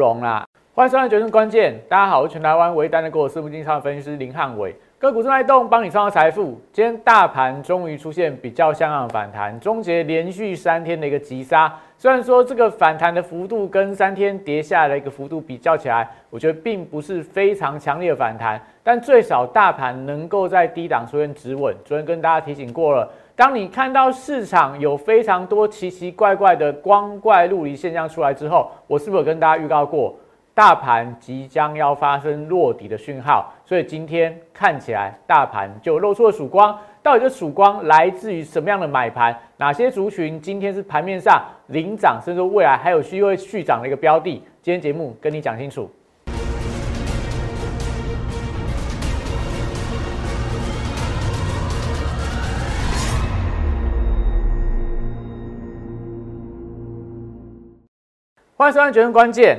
容啦。欢迎收看《决胜关键》，大家好，我是全台湾唯一单的股市目金超分析师林汉伟。个股正在动，帮你创造财富。今天大盘终于出现比较像样的反弹，终结连续三天的一个急杀。虽然说这个反弹的幅度跟三天跌下来的一个幅度比较起来，我觉得并不是非常强烈的反弹，但最少大盘能够在低档出现止稳。昨天跟大家提醒过了，当你看到市场有非常多奇奇怪怪的光怪陆离现象出来之后，我是不是有跟大家预告过？大盘即将要发生落底的讯号，所以今天看起来大盘就露出了曙光。到底这曙光来自于什么样的买盘？哪些族群今天是盘面上领涨，甚至未来还有机会续涨的一个标的？今天节目跟你讲清楚。欢迎收看《决胜关键》。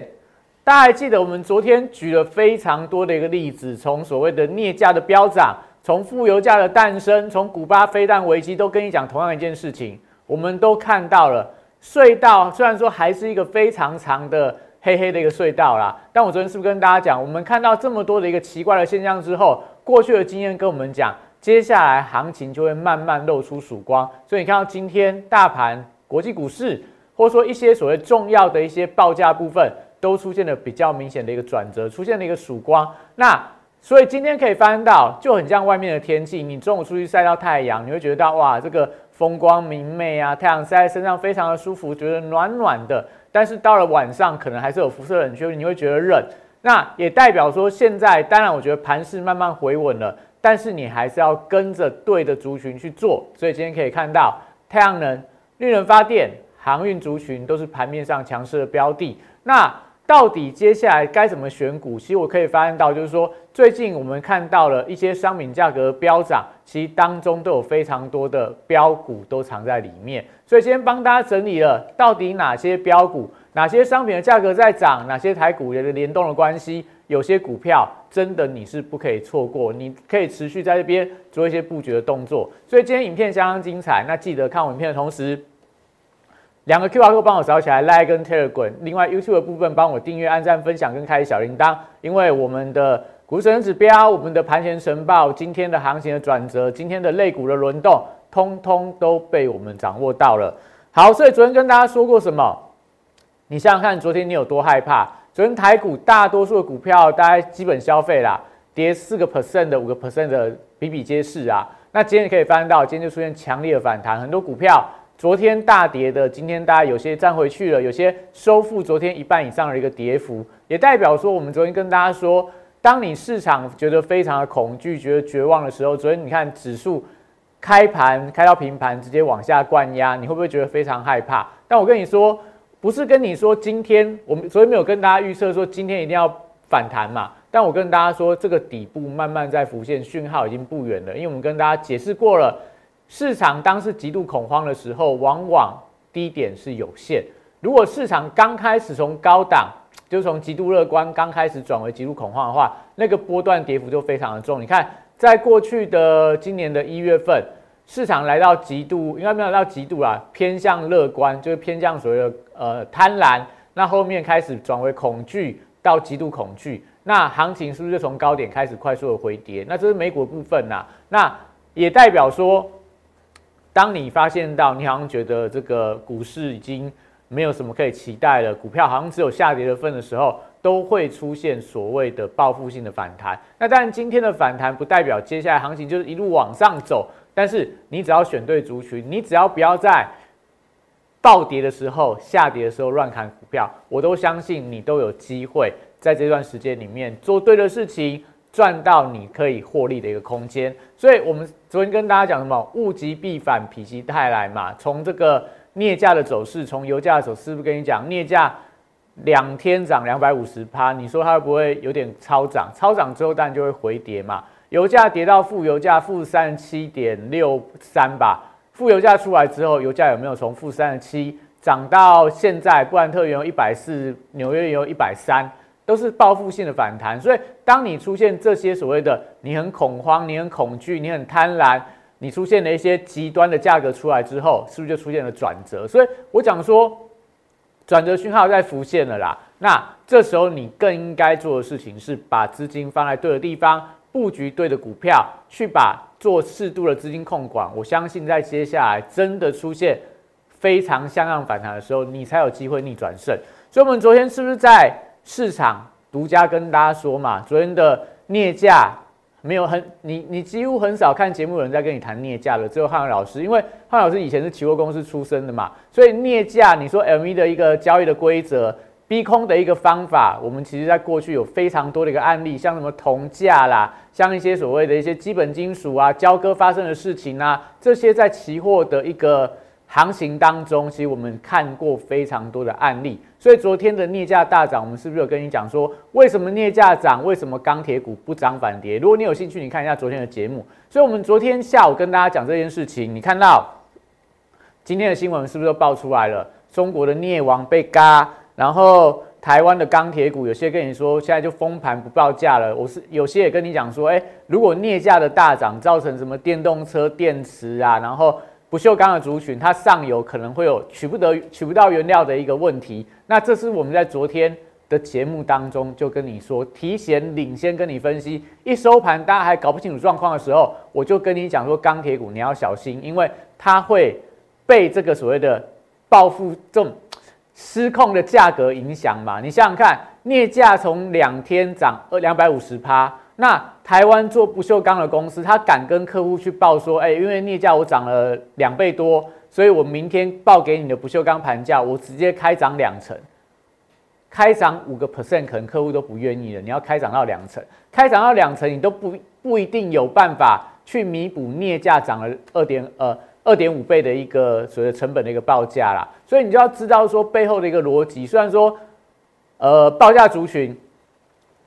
大家还记得我们昨天举了非常多的一个例子，从所谓的镍价的飙涨，从负油价的诞生，从古巴飞弹危机，都跟你讲同样一件事情。我们都看到了隧道，虽然说还是一个非常长的黑黑的一个隧道啦，但我昨天是不是跟大家讲，我们看到这么多的一个奇怪的现象之后，过去的经验跟我们讲，接下来行情就会慢慢露出曙光。所以你看到今天大盘、国际股市，或者说一些所谓重要的一些报价部分。都出现了比较明显的一个转折，出现了一个曙光。那所以今天可以翻到，就很像外面的天气。你中午出去晒到太阳，你会觉得到哇，这个风光明媚啊，太阳晒在身上非常的舒服，觉得暖暖的。但是到了晚上，可能还是有辐射冷却，你会觉得冷。那也代表说，现在当然我觉得盘势慢慢回稳了，但是你还是要跟着对的族群去做。所以今天可以看到，太阳能、绿能发电、航运族群都是盘面上强势的标的。那到底接下来该怎么选股？其实我可以发现到，就是说最近我们看到了一些商品价格飙涨，其实当中都有非常多的标股都藏在里面。所以今天帮大家整理了到底哪些标股、哪些商品的价格在涨，哪些台股的联动的关系，有些股票真的你是不可以错过，你可以持续在这边做一些布局的动作。所以今天影片相当精彩，那记得看我影片的同时。两个 Q R code 帮我扫起来，Like 跟 Telegram。另外 YouTube 的部分帮我订阅、按赞、分享跟开小铃铛。因为我们的股神指标、我们的盘前晨报、今天的行情的转折、今天的类股的轮动，通通都被我们掌握到了。好，所以昨天跟大家说过什么？你想想看，昨天你有多害怕？昨天台股大多数的股票，大概基本消费啦，跌四个 percent 的、五个 percent 的，比比皆是啊。那今天可以翻现到，今天就出现强烈的反弹，很多股票。昨天大跌的，今天大家有些站回去了，有些收复昨天一半以上的一个跌幅，也代表说，我们昨天跟大家说，当你市场觉得非常的恐惧、觉得绝望的时候，昨天你看指数开盘开到平盘，直接往下灌压，你会不会觉得非常害怕？但我跟你说，不是跟你说今天我们昨天没有跟大家预测说今天一定要反弹嘛？但我跟大家说，这个底部慢慢在浮现，讯号已经不远了，因为我们跟大家解释过了。市场当是极度恐慌的时候，往往低点是有限。如果市场刚开始从高档，就从极度乐观刚开始转为极度恐慌的话，那个波段跌幅就非常的重。你看，在过去的今年的一月份，市场来到极度，应该没有到极度啦，偏向乐观，就是偏向所谓的呃贪婪。那后面开始转为恐惧，到极度恐惧，那行情是不是就从高点开始快速的回跌？那这是美股部分呐，那也代表说。当你发现到你好像觉得这个股市已经没有什么可以期待了，股票好像只有下跌的份的时候，都会出现所谓的报复性的反弹。那当然，今天的反弹不代表接下来行情就是一路往上走，但是你只要选对族群，你只要不要在暴跌的时候、下跌的时候乱砍股票，我都相信你都有机会在这段时间里面做对的事情。赚到你可以获利的一个空间，所以我们昨天跟大家讲什么？物极必反，否极泰来嘛。从这个镍价的走势，从油价的走势，是不是跟你讲，镍价两天涨两百五十趴，你说它会不会有点超涨？超涨之后当然就会回跌嘛。油价跌到负油价负三十七点六三吧，负油价出来之后，油价有没有从负三十七涨到现在？布兰特原油一百四，纽约原油一百三。都是报复性的反弹，所以当你出现这些所谓的你很恐慌、你很恐惧、你很贪婪，你出现了一些极端的价格出来之后，是不是就出现了转折？所以我讲说，转折讯号在浮现了啦。那这时候你更应该做的事情是把资金放在对的地方，布局对的股票，去把做适度的资金控管。我相信在接下来真的出现非常像样反弹的时候，你才有机会逆转胜。所以，我们昨天是不是在市场独家跟大家说嘛？昨天的镍价没有很，你你几乎很少看节目有人在跟你谈镍价的，只有汉老师，因为汉老师以前是期货公司出身的嘛，所以镍价你说 M E 的一个交易的规则。逼空的一个方法，我们其实在过去有非常多的一个案例，像什么铜价啦，像一些所谓的一些基本金属啊交割发生的事情啊，这些在期货的一个行情当中，其实我们看过非常多的案例。所以昨天的镍价大涨，我们是不是有跟你讲说，为什么镍价涨，为什么钢铁股不涨反跌？如果你有兴趣，你看一下昨天的节目。所以我们昨天下午跟大家讲这件事情，你看到今天的新闻是不是都爆出来了？中国的镍王被嘎。然后台湾的钢铁股有些跟你说现在就封盘不报价了，我是有些也跟你讲说，哎，如果镍价的大涨造成什么电动车电池啊，然后不锈钢的族群它上游可能会有取不得取不到原料的一个问题，那这是我们在昨天的节目当中就跟你说，提前领先跟你分析，一收盘大家还搞不清楚状况的时候，我就跟你讲说钢铁股你要小心，因为它会被这个所谓的报复这种。失控的价格影响嘛？你想想看，镍价从两天涨二两百五十趴，那台湾做不锈钢的公司，他敢跟客户去报说，哎，因为镍价我涨了两倍多，所以我明天报给你的不锈钢盘价，我直接开涨两成，开涨五个 percent，可能客户都不愿意了。你要开涨到两成，开涨到两成，你都不不一定有办法去弥补镍价涨了二点呃。二点五倍的一个所谓成本的一个报价啦，所以你就要知道说背后的一个逻辑。虽然说，呃，报价族群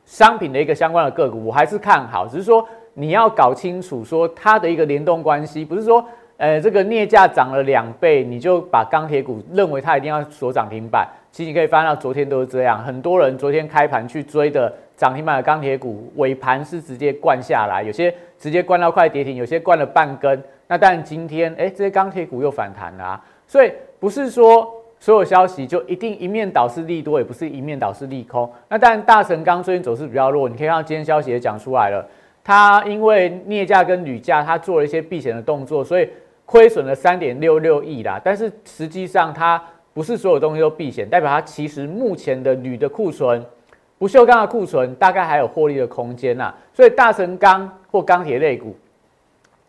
商品的一个相关的个股，我还是看好，只是说你要搞清楚说它的一个联动关系，不是说，呃，这个镍价涨了两倍，你就把钢铁股认为它一定要锁涨停板。其实你可以发现到昨天都是这样，很多人昨天开盘去追的涨停板的钢铁股，尾盘是直接灌下来，有些直接灌到快跌停，有些灌了半根。那但今天，哎，这些钢铁股又反弹了，啊所以不是说所有消息就一定一面倒是利多，也不是一面倒是利空。那但大成钢最近走势比较弱，你可以看到今天消息也讲出来了，它因为镍价跟铝价，它做了一些避险的动作，所以亏损了三点六六亿啦。但是实际上它不是所有东西都避险，代表它其实目前的铝的库存、不锈钢的库存大概还有获利的空间呐。所以大成钢或钢铁类股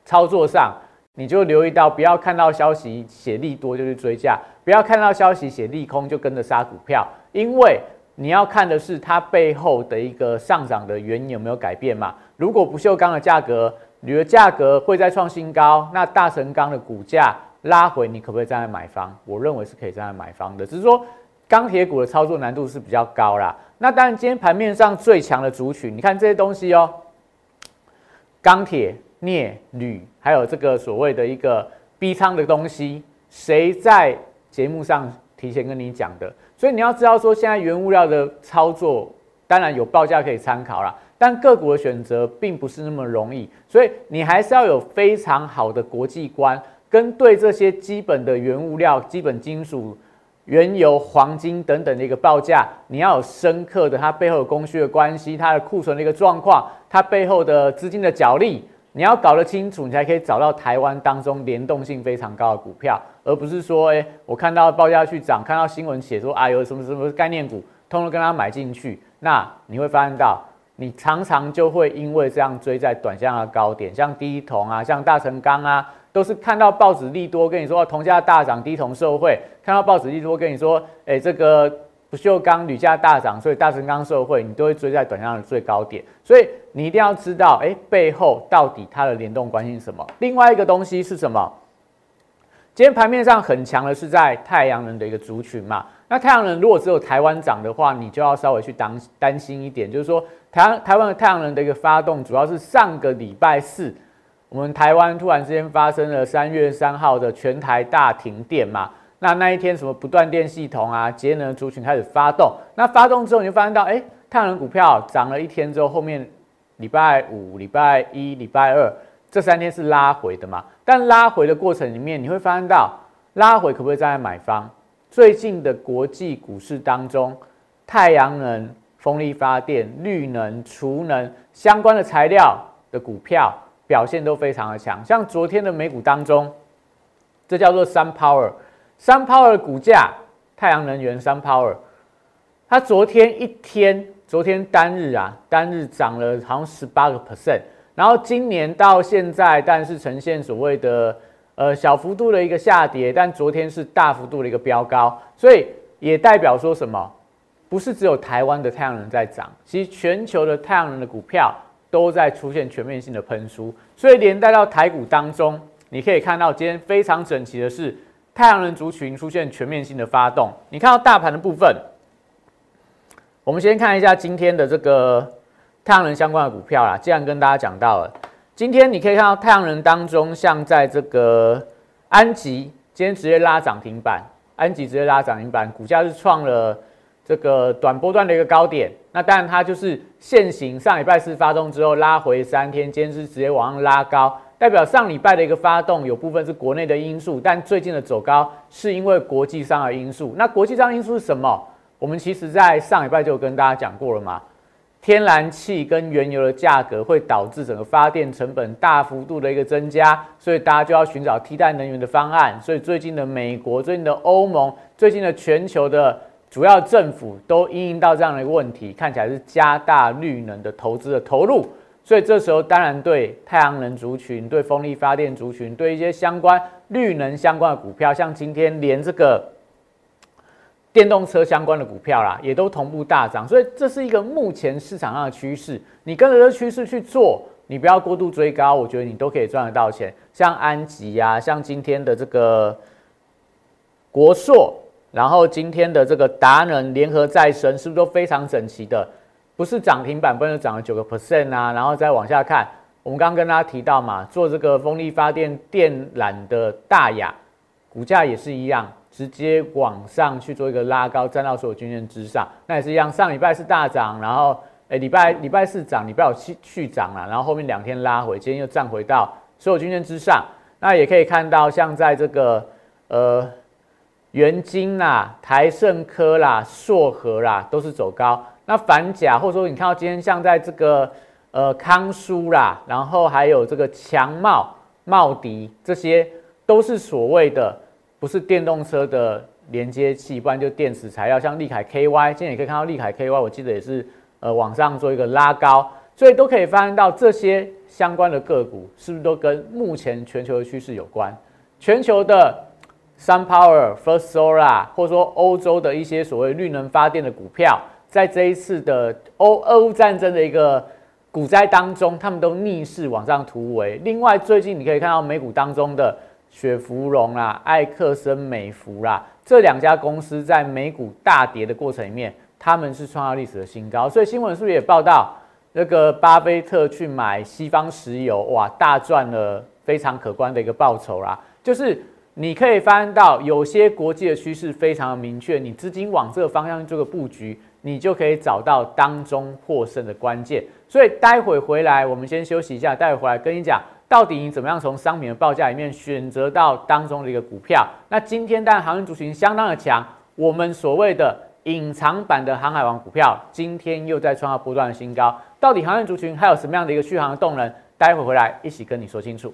操作上。你就留意到，不要看到消息写利多就去追价，不要看到消息写利空就跟着杀股票，因为你要看的是它背后的一个上涨的原因有没有改变嘛？如果不锈钢的价格、铝的价格会再创新高，那大神钢的股价拉回，你可不可以站在买方？我认为是可以站在买方的，只是说钢铁股的操作难度是比较高啦。那当然，今天盘面上最强的族群，你看这些东西哦，钢铁。镍、铝，还有这个所谓的一个 B 仓的东西，谁在节目上提前跟你讲的？所以你要知道说，现在原物料的操作，当然有报价可以参考啦，但个股的选择并不是那么容易，所以你还是要有非常好的国际观，跟对这些基本的原物料、基本金属。原油、黄金等等的一个报价，你要有深刻的它背后的供需的关系，它的库存的一个状况，它背后的资金的角力。你要搞得清楚，你才可以找到台湾当中联动性非常高的股票，而不是说，哎，我看到报价去涨，看到新闻写说啊有什么什么概念股，通通跟他买进去，那你会发现到，你常常就会因为这样追在短线的高点，像低铜啊，像大成钢啊，都是看到报纸利多跟你说铜价大涨，低铜受惠，看到报纸利多跟你说，哎，这个。不锈钢铝价大涨，所以大成钢受惠，你都会追在短量的最高点。所以你一定要知道，哎，背后到底它的联动关系是什么？另外一个东西是什么？今天盘面上很强的是在太阳能的一个族群嘛。那太阳能如果只有台湾涨的话，你就要稍微去担担心一点，就是说台台湾的太阳能的一个发动，主要是上个礼拜四，我们台湾突然之间发生了三月三号的全台大停电嘛。那那一天什么不断电系统啊，节能族群开始发动，那发动之后你就发现到，哎，太阳能股票涨了一天之后，后面礼拜五、礼拜一、礼拜二这三天是拉回的嘛？但拉回的过程里面，你会发现到拉回可不可以站在买方？最近的国际股市当中，太阳能、风力发电、绿能、储能相关的材料的股票表现都非常的强。像昨天的美股当中，这叫做 Sun Power Power，Sun Power 股价，太阳能源 Sun Power，它昨天一天，昨天单日啊，单日涨了好像十八个 percent，然后今年到现在，但是呈现所谓的呃小幅度的一个下跌，但昨天是大幅度的一个飙高，所以也代表说什么？不是只有台湾的太阳能在涨，其实全球的太阳能的股票都在出现全面性的喷出，所以连带到台股当中，你可以看到今天非常整齐的是太阳能族群出现全面性的发动。你看到大盘的部分，我们先看一下今天的这个太阳能相关的股票啦。既然跟大家讲到了，今天你可以看到太阳能当中，像在这个安吉今天直接拉涨停板，安吉直接拉涨停板，股价是创了。这个短波段的一个高点，那当然它就是现行上礼拜四发动之后拉回三天，今天是直接往上拉高，代表上礼拜的一个发动有部分是国内的因素，但最近的走高是因为国际上的因素。那国际上因素是什么？我们其实在上礼拜就有跟大家讲过了嘛，天然气跟原油的价格会导致整个发电成本大幅度的一个增加，所以大家就要寻找替代能源的方案。所以最近的美国、最近的欧盟、最近的全球的。主要政府都因应到这样的一个问题，看起来是加大绿能的投资的投入，所以这时候当然对太阳能族群、对风力发电族群、对一些相关绿能相关的股票，像今天连这个电动车相关的股票啦，也都同步大涨，所以这是一个目前市场上的趋势。你跟着这趋势去做，你不要过度追高，我觉得你都可以赚得到钱。像安吉啊，像今天的这个国硕。然后今天的这个达能联合再生是不是都非常整齐的？不是涨停板，不能涨了九个 percent 啊！然后再往下看，我们刚刚跟大家提到嘛，做这个风力发电电缆的大雅，股价也是一样，直接往上去做一个拉高，站到所有均线之上。那也是一样，上礼拜是大涨，然后哎礼拜礼拜四涨，礼拜五去去涨了，然后后面两天拉回，今天又站回到所有均线之上。那也可以看到，像在这个呃。元晶啦、台盛科啦、硕和啦，都是走高。那反甲或者说你看到今天像在这个呃康舒啦，然后还有这个强茂、茂迪，这些都是所谓的不是电动车的连接器，不然就电池材料，像利凯 KY，今天也可以看到利凯 KY，我记得也是呃往上做一个拉高，所以都可以发现到这些相关的个股是不是都跟目前全球的趋势有关？全球的。Sun Power、First Solar，或者说欧洲的一些所谓绿能发电的股票，在这一次的欧俄乌战争的一个股灾当中，他们都逆势往上突围。另外，最近你可以看到美股当中的雪芙蓉啦、艾克森美孚啦这两家公司在美股大跌的过程里面，他们是创造历史的新高。所以新闻是不是也报道那个巴菲特去买西方石油，哇，大赚了非常可观的一个报酬啦，就是。你可以翻到有些国际的趋势非常的明确，你资金往这个方向做个布局，你就可以找到当中获胜的关键。所以待会回来，我们先休息一下，待会回来跟你讲，到底你怎么样从商品的报价里面选择到当中的一个股票。那今天当然航运族群相当的强，我们所谓的隐藏版的航海王股票，今天又在创下不断的新高。到底航运族群还有什么样的一个续航的动能？待会回来一起跟你说清楚。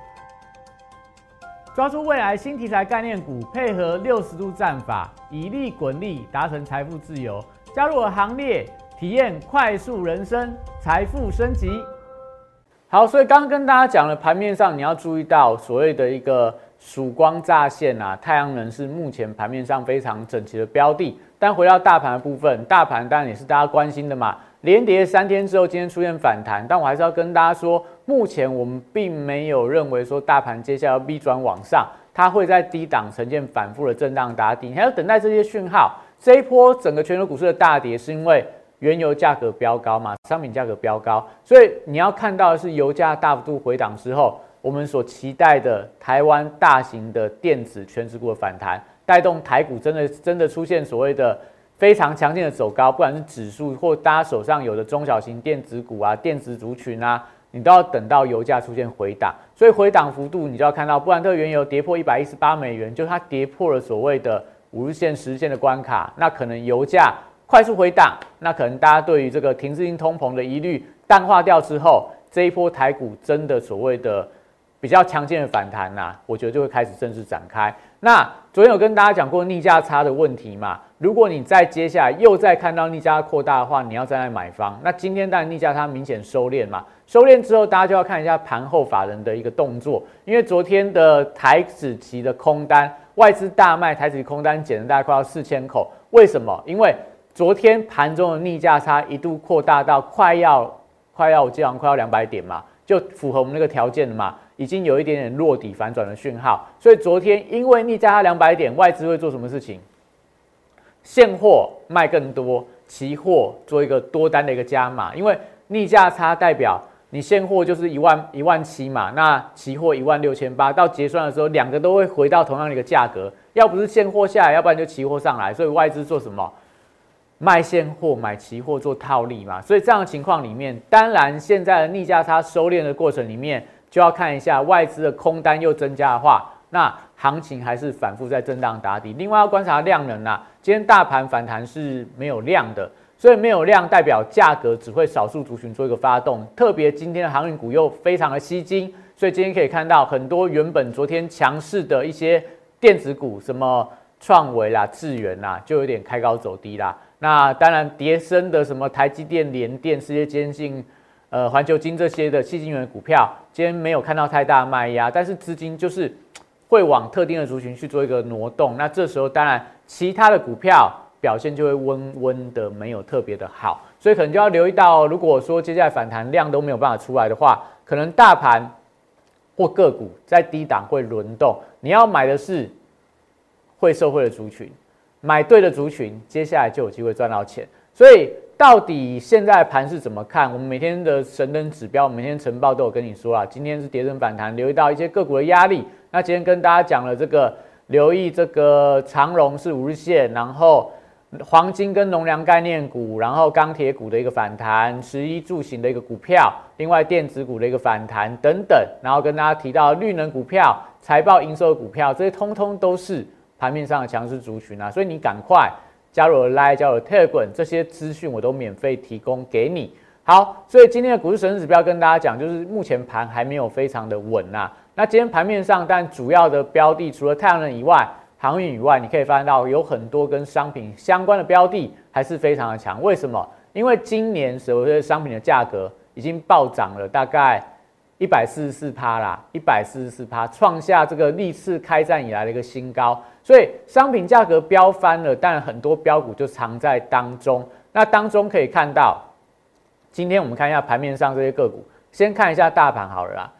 抓住未来新题材概念股，配合六十度战法，以利滚利，达成财富自由。加入我行列，体验快速人生，财富升级。好，所以刚刚跟大家讲了，盘面上你要注意到所谓的一个曙光乍现啊，太阳能是目前盘面上非常整齐的标的。但回到大盘的部分，大盘当然也是大家关心的嘛。连跌三天之后，今天出现反弹，但我还是要跟大家说，目前我们并没有认为说大盘接下来要 B 转往上，它会在低档呈现反复的震荡打底，你还要等待这些讯号。这一波整个全球股市的大跌，是因为原油价格飙高嘛，商品价格飙高，所以你要看到的是油价大幅度回档之后，我们所期待的台湾大型的电子全指股的反弹，带动台股真的真的出现所谓的。非常强劲的走高，不管是指数或大家手上有的中小型电子股啊、电子族群啊，你都要等到油价出现回档，所以回档幅度你就要看到布兰特原油跌破一百一十八美元，就它跌破了所谓的五日线、十日线的关卡，那可能油价快速回档，那可能大家对于这个停滞性通膨的疑虑淡化掉之后，这一波台股真的所谓的比较强劲的反弹呐，我觉得就会开始正式展开。那昨天有跟大家讲过逆价差的问题嘛？如果你再接下来又再看到逆价扩大的话，你要再来买方。那今天当然逆价差明显收敛嘛，收敛之后大家就要看一下盘后法人的一个动作，因为昨天的台子期的空单外资大卖，台子期空单减了大概快要四千口。为什么？因为昨天盘中的逆价差一度扩大到快要快要我记得快要两百点嘛，就符合我们那个条件的嘛。已经有一点点落底反转的讯号，所以昨天因为逆价差两百点，外资会做什么事情？现货卖更多，期货做一个多单的一个加码，因为逆价差代表你现货就是一万一万七嘛，那期货一万六千八，到结算的时候两个都会回到同样的一个价格，要不是现货下来，要不然就期货上来，所以外资做什么？卖现货买期货做套利嘛，所以这样的情况里面，当然现在的逆价差收敛的过程里面。就要看一下外资的空单又增加的话，那行情还是反复在震荡打底。另外要观察量能啊，今天大盘反弹是没有量的，所以没有量代表价格只会少数族群做一个发动。特别今天的航运股又非常的吸金，所以今天可以看到很多原本昨天强势的一些电子股，什么创维啦、智源啦，就有点开高走低啦。那当然叠升的什么台积电、联电、世界坚信。呃，环球金这些的细晶元股票，今天没有看到太大卖压，但是资金就是会往特定的族群去做一个挪动。那这时候当然，其他的股票表现就会温温的，没有特别的好，所以可能就要留意到，如果说接下来反弹量都没有办法出来的话，可能大盘或个股在低档会轮动。你要买的是会受惠的族群，买对的族群，接下来就有机会赚到钱。所以。到底现在盘是怎么看？我们每天的神灯指标，每天晨报都有跟你说啊。今天是跌升反弹，留意到一些个股的压力。那今天跟大家讲了这个，留意这个长荣是五日线，然后黄金跟农粮概念股，然后钢铁股的一个反弹，十一住行的一个股票，另外电子股的一个反弹等等。然后跟大家提到绿能股票、财报营收的股票，这些通通都是盘面上的强势族群啊。所以你赶快。加入 Line，加入 Telegram，这些资讯我都免费提供给你。好，所以今天的股市神指标跟大家讲，就是目前盘还没有非常的稳呐。那今天盘面上，但主要的标的除了太阳能以外，航运以外，你可以发现到有很多跟商品相关的标的还是非常的强。为什么？因为今年所谓的商品的价格已经暴涨了，大概。一百四十四趴啦，一百四十四趴，创下这个历次开战以来的一个新高，所以商品价格飙翻了，但很多标股就藏在当中。那当中可以看到，今天我们看一下盘面上这些个股，先看一下大盘好了啦。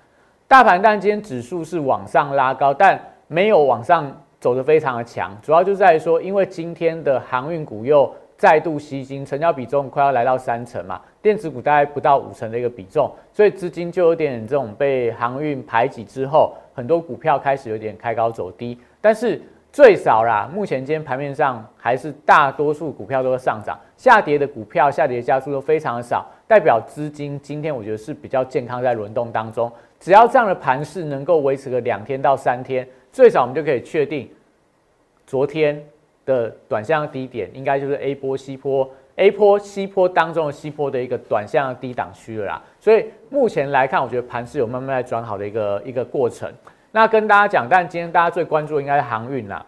大盘但今天指数是往上拉高，但没有往上走得非常的强，主要就在于说，因为今天的航运股又。再度吸金，成交比重快要来到三成嘛，电子股大概不到五成的一个比重，所以资金就有点这种被航运排挤之后，很多股票开始有点开高走低。但是最少啦，目前今天盘面上还是大多数股票都在上涨，下跌的股票下跌加速都非常的少，代表资金今天我觉得是比较健康在轮动当中。只要这样的盘势能够维持个两天到三天，最少我们就可以确定昨天。的短向低点，应该就是 A 波、西坡、A 波、西坡当中的西坡的一个短向低档区了啦。所以目前来看，我觉得盘是有慢慢在转好的一个一个过程。那跟大家讲，但今天大家最关注的应该是航运啦。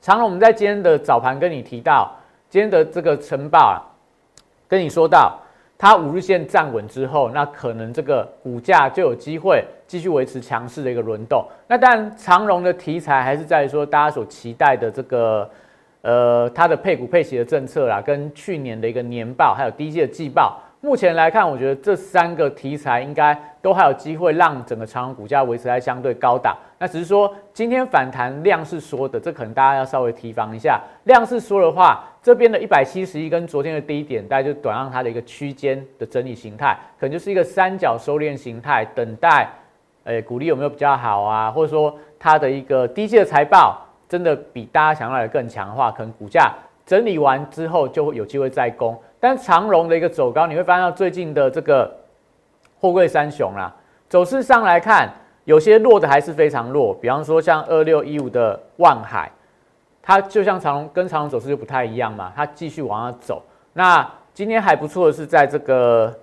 长荣，我们在今天的早盘跟你提到，今天的这个晨报啊，跟你说到，它五日线站稳之后，那可能这个股价就有机会继续维持强势的一个轮动。那但长荣的题材还是在于说，大家所期待的这个，呃，它的配股配息的政策啦，跟去年的一个年报，还有第一季的季报。目前来看，我觉得这三个题材应该都还有机会让整个长荣股价维持在相对高档。那只是说今天反弹量是缩的，这可能大家要稍微提防一下。量是缩的话，这边的一百七十一跟昨天的低点，大概就短让它的一个区间的整理形态，可能就是一个三角收敛形态，等待，诶，股利有没有比较好啊？或者说它的一个低季的财报真的比大家想要的更强的话，可能股价整理完之后就会有机会再攻。但长荣的一个走高，你会发现到最近的这个货柜三雄啦，走势上来看，有些弱的还是非常弱。比方说像二六一五的万海，它就像长荣跟长荣走势就不太一样嘛，它继续往上走。那今天还不错的是在这个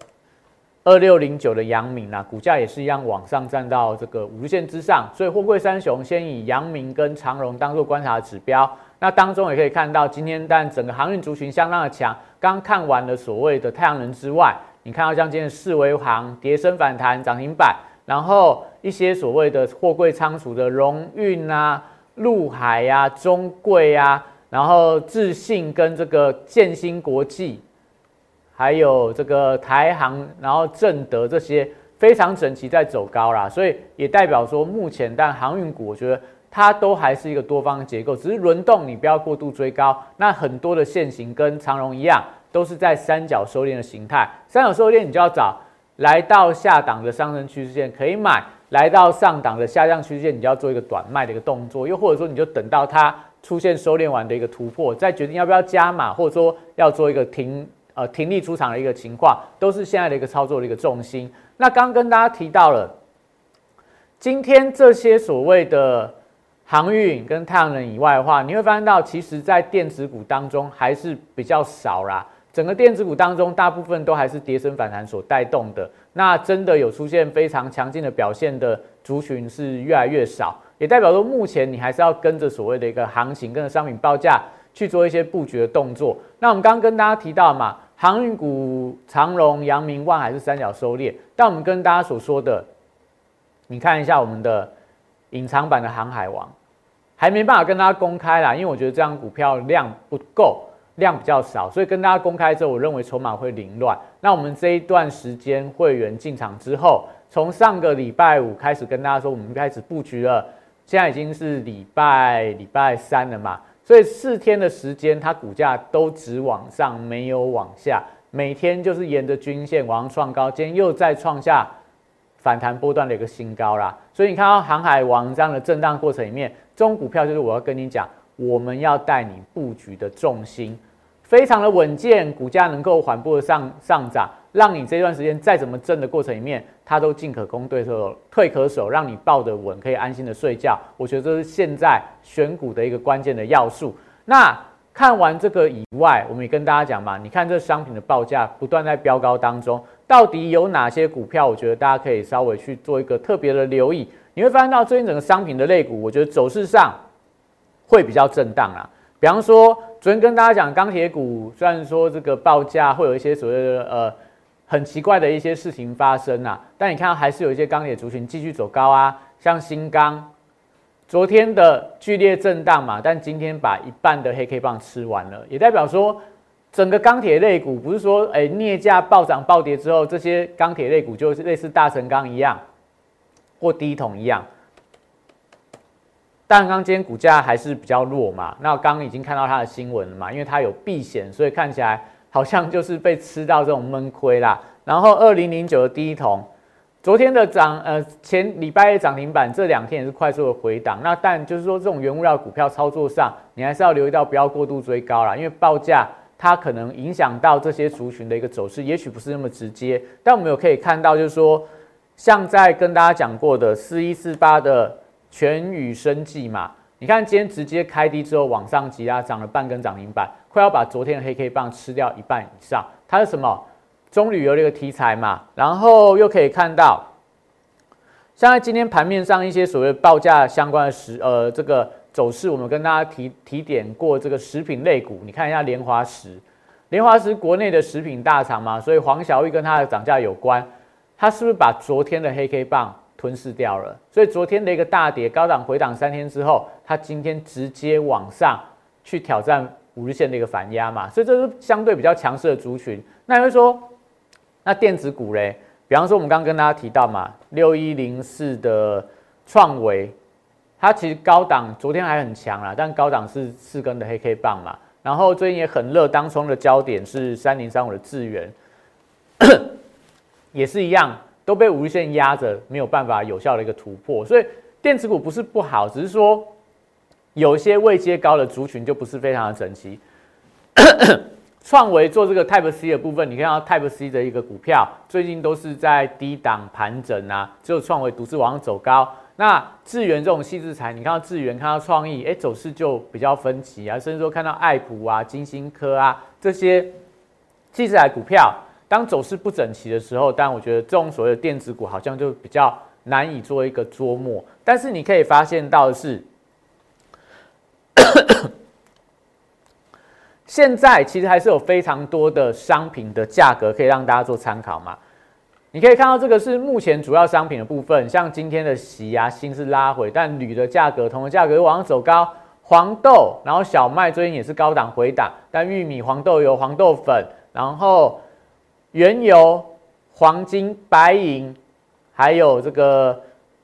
二六零九的阳明啊，股价也是一样往上站到这个五日线之上。所以货柜三雄先以阳明跟长荣当做观察指标。那当中也可以看到，今天但整个航运族群相当的强。刚看完了所谓的太阳能之外，你看到像今天四维航跌升反弹涨停板，然后一些所谓的货柜仓储的荣运啊、陆海呀、中贵啊，然后智信跟这个建新国际，还有这个台航，然后正德这些非常整齐在走高啦，所以也代表说目前但航运股，我觉得。它都还是一个多方结构，只是轮动，你不要过度追高。那很多的线型跟长荣一样，都是在三角收敛的形态。三角收敛，你就要找来到下档的上升趋势线可以买，来到上档的下降趋势线，你就要做一个短卖的一个动作。又或者说，你就等到它出现收敛完的一个突破，再决定要不要加码，或者说要做一个停呃停利出场的一个情况，都是现在的一个操作的一个重心。那刚跟大家提到了，今天这些所谓的。航运跟太阳能以外的话，你会发现到，其实，在电子股当中还是比较少啦。整个电子股当中，大部分都还是跌升反弹所带动的。那真的有出现非常强劲的表现的族群是越来越少，也代表说，目前你还是要跟着所谓的一个行情，跟着商品报价去做一些布局的动作。那我们刚刚跟大家提到嘛，航运股长荣、阳明、万海是三角收敛，但我们跟大家所说的，你看一下我们的。隐藏版的航海王还没办法跟大家公开啦，因为我觉得这张股票量不够，量比较少，所以跟大家公开之后，我认为筹码会凌乱。那我们这一段时间会员进场之后，从上个礼拜五开始跟大家说，我们开始布局了，现在已经是礼拜礼拜三了嘛，所以四天的时间，它股价都只往上没有往下，每天就是沿着均线往上创高，今天又再创下。反弹波段的一个新高啦，所以你看到航海王这样的震荡过程里面，这种股票就是我要跟你讲，我们要带你布局的重心，非常的稳健，股价能够缓步的上上涨，让你这段时间再怎么震的过程里面，它都进可攻，对手退可守，让你抱得稳，可以安心的睡觉。我觉得这是现在选股的一个关键的要素。那看完这个以外，我们也跟大家讲嘛，你看这商品的报价不断在飙高当中。到底有哪些股票？我觉得大家可以稍微去做一个特别的留意。你会发现到最近整个商品的类股，我觉得走势上会比较震荡啊。比方说，昨天跟大家讲钢铁股，虽然说这个报价会有一些所谓的呃很奇怪的一些事情发生啊，但你看到还是有一些钢铁族群继续走高啊，像新钢，昨天的剧烈震荡嘛，但今天把一半的黑 K 棒吃完了，也代表说。整个钢铁类股不是说，哎，镍价暴涨暴跌之后，这些钢铁类股就是类似大成钢一样，或低桶一样。大成钢今天股价还是比较弱嘛，那刚已经看到它的新闻了嘛，因为它有避险，所以看起来好像就是被吃到这种闷亏啦。然后二零零九的第一桶，昨天的涨，呃，前礼拜一涨停板，这两天也是快速的回档。那但就是说，这种原物料股票操作上，你还是要留意到不要过度追高啦，因为报价。它可能影响到这些族群的一个走势，也许不是那么直接，但我们有可以看到，就是说，像在跟大家讲过的四一四八的全宇生技嘛，你看今天直接开低之后往上急啊，涨了半根涨停板，快要把昨天的黑 K 棒吃掉一半以上。它是什么？中旅游的一个题材嘛。然后又可以看到，像在今天盘面上一些所谓报价相关的时呃这个走势，我们跟大家提提点过这个食品类股，你看一下莲花石，莲花石国内的食品大厂嘛，所以黄小玉跟它的涨价有关。它是不是把昨天的黑 K 棒？吞噬掉了，所以昨天的一个大跌，高档回档三天之后，它今天直接往上去挑战五日线的一个反压嘛，所以这是相对比较强势的族群。那会说，那电子股嘞？比方说我们刚刚跟大家提到嘛，六一零四的创维，它其实高档昨天还很强啦，但高档是四根的黑 K 棒嘛，然后最近也很热，当中的焦点是三零三五的智源，也是一样。都被五日线压着，没有办法有效的一个突破，所以电子股不是不好，只是说有些位阶高的族群就不是非常的整齐。创维做这个 Type C 的部分，你看到 Type C 的一个股票最近都是在低档盘整啊，只有创维独自往上走高。那智源这种细制材，你看到智源，看到创意，哎，走势就比较分歧啊，甚至说看到爱普啊、金星科啊这些细制材股票。当走势不整齐的时候，但我觉得这种所谓的电子股好像就比较难以做一个捉摸。但是你可以发现到的是，现在其实还是有非常多的商品的价格可以让大家做参考嘛。你可以看到这个是目前主要商品的部分，像今天的锡啊、锌是拉回，但铝的价格、铜的价格往上走高。黄豆，然后小麦最近也是高档回档，但玉米、黄豆油、黄豆粉，然后。原油、黄金、白银，还有这个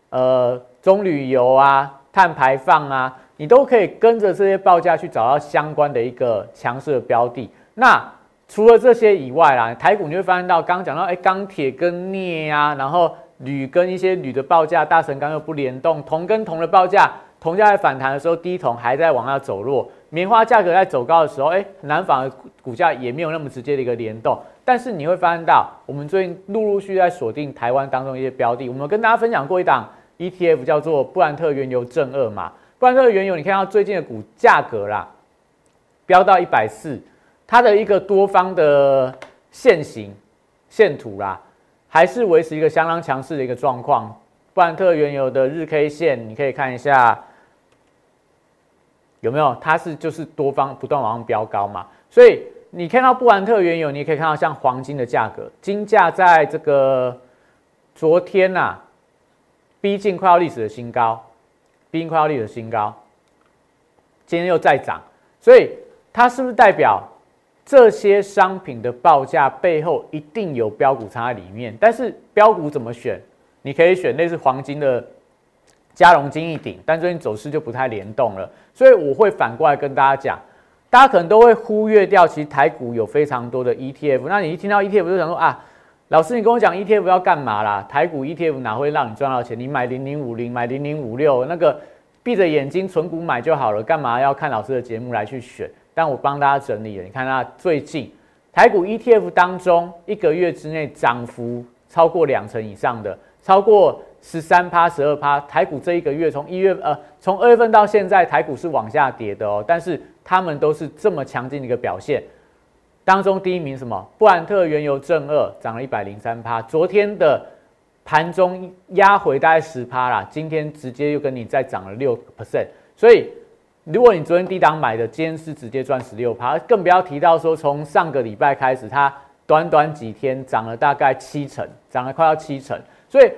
呃棕榈油啊、碳排放啊，你都可以跟着这些报价去找到相关的一个强势的标的。那除了这些以外啦，台股你会发现到，刚刚讲到，哎，钢铁跟镍呀，然后铝跟一些铝的报价，大神钢又不联动，铜跟铜的报价，铜价在反弹的时候，低铜还在往下走弱，棉花价格在走高的时候，哎，南纺的股价也没有那么直接的一个联动。但是你会发现到，我们最近陆陆续续在锁定台湾当中一些标的。我们跟大家分享过一档 ETF，叫做布兰特原油正二嘛。布兰特原油，你看到最近的股价格啦，飙到一百四，它的一个多方的线型线图啦，还是维持一个相当强势的一个状况。布兰特原油的日 K 线，你可以看一下有没有，它是就是多方不断往上飙高嘛，所以。你看到布兰特原油，你也可以看到像黄金的价格，金价在这个昨天呐，逼近快要历史的新高，逼近快要历史的新高，今天又再涨，所以它是不是代表这些商品的报价背后一定有标股藏在里面？但是标股怎么选？你可以选类似黄金的加融金一顶，但最近走势就不太联动了，所以我会反过来跟大家讲。大家可能都会忽略掉，其实台股有非常多的 ETF。那你一听到 ETF 就想说啊，老师你跟我讲 ETF 要干嘛啦？台股 ETF 哪会让你赚到钱？你买零零五零，买零零五六，那个闭着眼睛存股买就好了，干嘛要看老师的节目来去选？但我帮大家整理了，你看它最近台股 ETF 当中，一个月之内涨幅超过两成以上的，超过十三趴、十二趴。台股这一个月从一月呃，从二月份到现在，台股是往下跌的哦，但是。他们都是这么强劲的一个表现，当中第一名什么？布兰特原油正二涨了一百零三趴，昨天的盘中压回大概十趴啦，今天直接又跟你再涨了六 percent，所以如果你昨天低档买的，今天是直接赚十六趴，更不要提到说从上个礼拜开始，它短短几天涨了大概七成，涨了快要七成，所以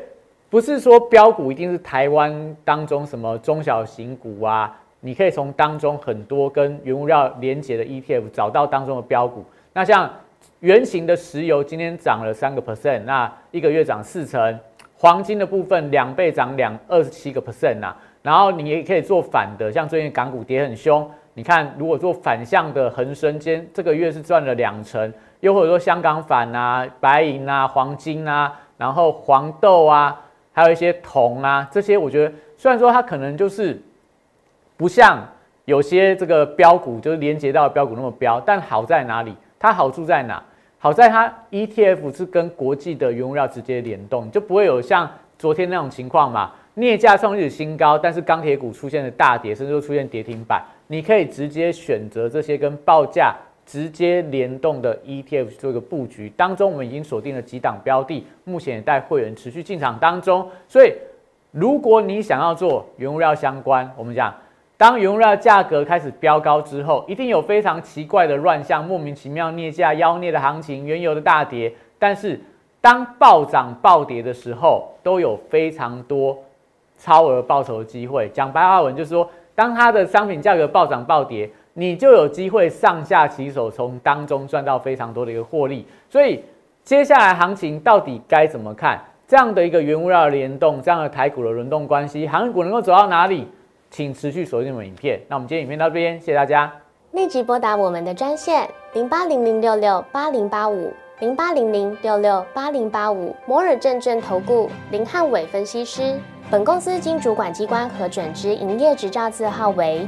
不是说标股一定是台湾当中什么中小型股啊。你可以从当中很多跟原物料连接的 ETF 找到当中的标股。那像圆形的石油今天涨了三个 percent，那一个月涨四成。黄金的部分两倍涨两二十七个 percent 呐。然后你也可以做反的，像最近港股跌很凶，你看如果做反向的恒生今天这个月是赚了两成。又或者说香港反啊、白银啊、黄金啊，然后黄豆啊，还有一些铜啊，这些我觉得虽然说它可能就是。不像有些这个标股就是连接到标股那么标，但好在哪里？它好处在哪？好在它 ETF 是跟国际的原物料直接联动，就不会有像昨天那种情况嘛。镍价创历史新高，但是钢铁股出现了大跌，甚至出现跌停板，你可以直接选择这些跟报价直接联动的 ETF 做一个布局。当中我们已经锁定了几档标的，目前也带会员持续进场当中。所以，如果你想要做原物料相关，我们讲，当原物料价格开始飙高之后，一定有非常奇怪的乱象，莫名其妙镍价妖孽的行情，原油的大跌。但是，当暴涨暴跌的时候，都有非常多。超额报酬的机会，讲白话文就是说，当它的商品价格暴涨暴跌，你就有机会上下其手，从当中赚到非常多的一个获利。所以接下来行情到底该怎么看？这样的一个原物料联动，这样的台股的轮动关系，航运股能够走到哪里？请持续锁定我们影片。那我们今天影片到这边，谢谢大家。立即拨打我们的专线零八零零六六八零八五零八零零六六八零八五摩尔证券投顾林汉伟分析师。本公司经主管机关核准之营业执照字号为